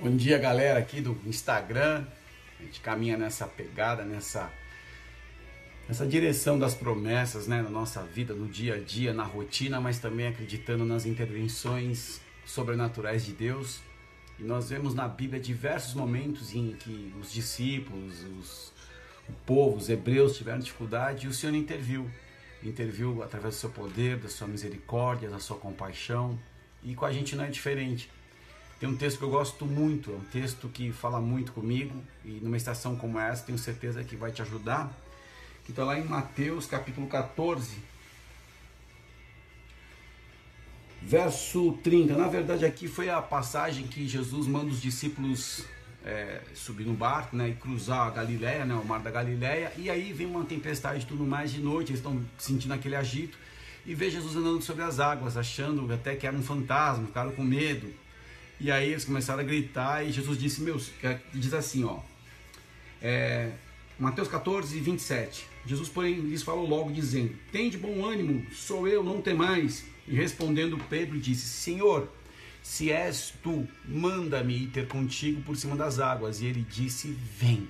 Bom dia, galera aqui do Instagram. A gente caminha nessa pegada, nessa nessa direção das promessas, né, na nossa vida, no dia a dia, na rotina, mas também acreditando nas intervenções sobrenaturais de Deus. E nós vemos na Bíblia diversos momentos em que os discípulos, os, o povo, os hebreus tiveram dificuldade e o Senhor interviu. Interviu através do seu poder, da sua misericórdia, da sua compaixão. E com a gente não é diferente. Tem um texto que eu gosto muito, é um texto que fala muito comigo e numa estação como essa tenho certeza que vai te ajudar. Que está lá em Mateus capítulo 14, verso 30. Na verdade, aqui foi a passagem que Jesus manda os discípulos é, subir no barco né, e cruzar a Galileia, né, o mar da Galileia. E aí vem uma tempestade e tudo mais de noite, eles estão sentindo aquele agito. E vê Jesus andando sobre as águas, achando até que era um fantasma, ficaram com medo. E aí eles começaram a gritar e Jesus disse, meus, diz assim, ó, é, Mateus 14, 27. Jesus, porém, lhes falou logo, dizendo: Tem de bom ânimo, sou eu, não tem mais. E respondendo Pedro, disse: Senhor, se és tu, manda-me ir ter contigo por cima das águas. E ele disse: Vem.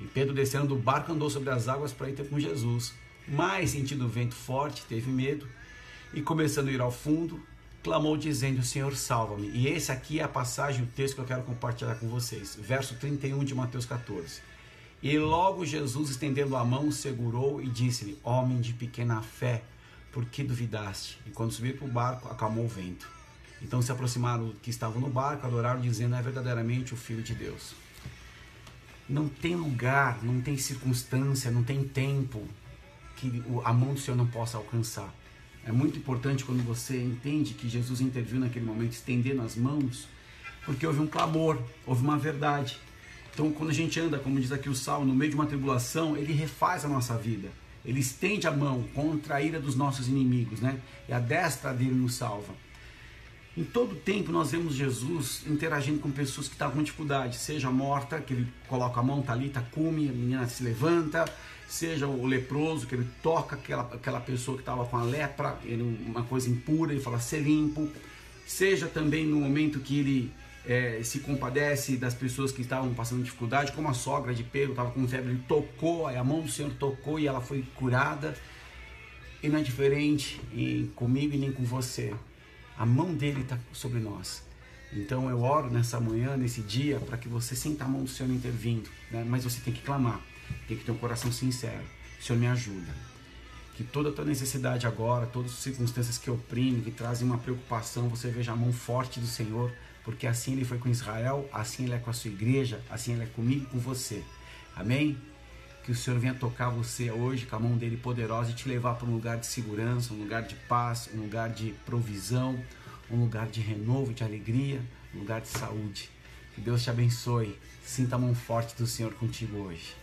E Pedro, descendo do barco, andou sobre as águas para ir ter com Jesus. Mas, sentindo o vento forte, teve medo e, começando a ir ao fundo, clamou dizendo: Senhor, salva-me. E esse aqui é a passagem, o texto que eu quero compartilhar com vocês. Verso 31 de Mateus 14. E logo Jesus, estendendo a mão, segurou e disse-lhe: Homem de pequena fé, por que duvidaste? E quando subiu para o barco, acalmou o vento. Então se aproximaram que estavam no barco, adoraram, dizendo: É verdadeiramente o Filho de Deus. Não tem lugar, não tem circunstância, não tem tempo que a mão do Senhor não possa alcançar. É muito importante quando você entende que Jesus interviu naquele momento, estendendo as mãos, porque houve um clamor, houve uma verdade. Então, quando a gente anda, como diz aqui o Salmo, no meio de uma tribulação, ele refaz a nossa vida. Ele estende a mão contra a ira dos nossos inimigos, né? E a destra dele nos salva. Em todo tempo nós vemos Jesus interagindo com pessoas que estavam com dificuldade, seja morta, que ele coloca a mão, tá ali, tá cume, a menina se levanta, seja o leproso, que ele toca aquela, aquela pessoa que estava com a lepra, ele, uma coisa impura, ele fala ser limpo, seja também no momento que ele é, se compadece das pessoas que estavam passando dificuldade, como a sogra de Pedro estava com febre, ele tocou, a mão do Senhor tocou e ela foi curada. E não é diferente em, comigo e nem com você. A mão dele está sobre nós. Então eu oro nessa manhã, nesse dia, para que você sinta a mão do Senhor intervindo. Né? Mas você tem que clamar, tem que ter um coração sincero. O Senhor me ajuda. Que toda a tua necessidade agora, todas as circunstâncias que oprimem, que trazem uma preocupação, você veja a mão forte do Senhor porque assim ele foi com Israel, assim ele é com a sua igreja, assim ele é comigo e com você. Amém? Que o Senhor venha tocar você hoje com a mão dele poderosa e te levar para um lugar de segurança, um lugar de paz, um lugar de provisão, um lugar de renovo, de alegria, um lugar de saúde. Que Deus te abençoe. Sinta a mão forte do Senhor contigo hoje.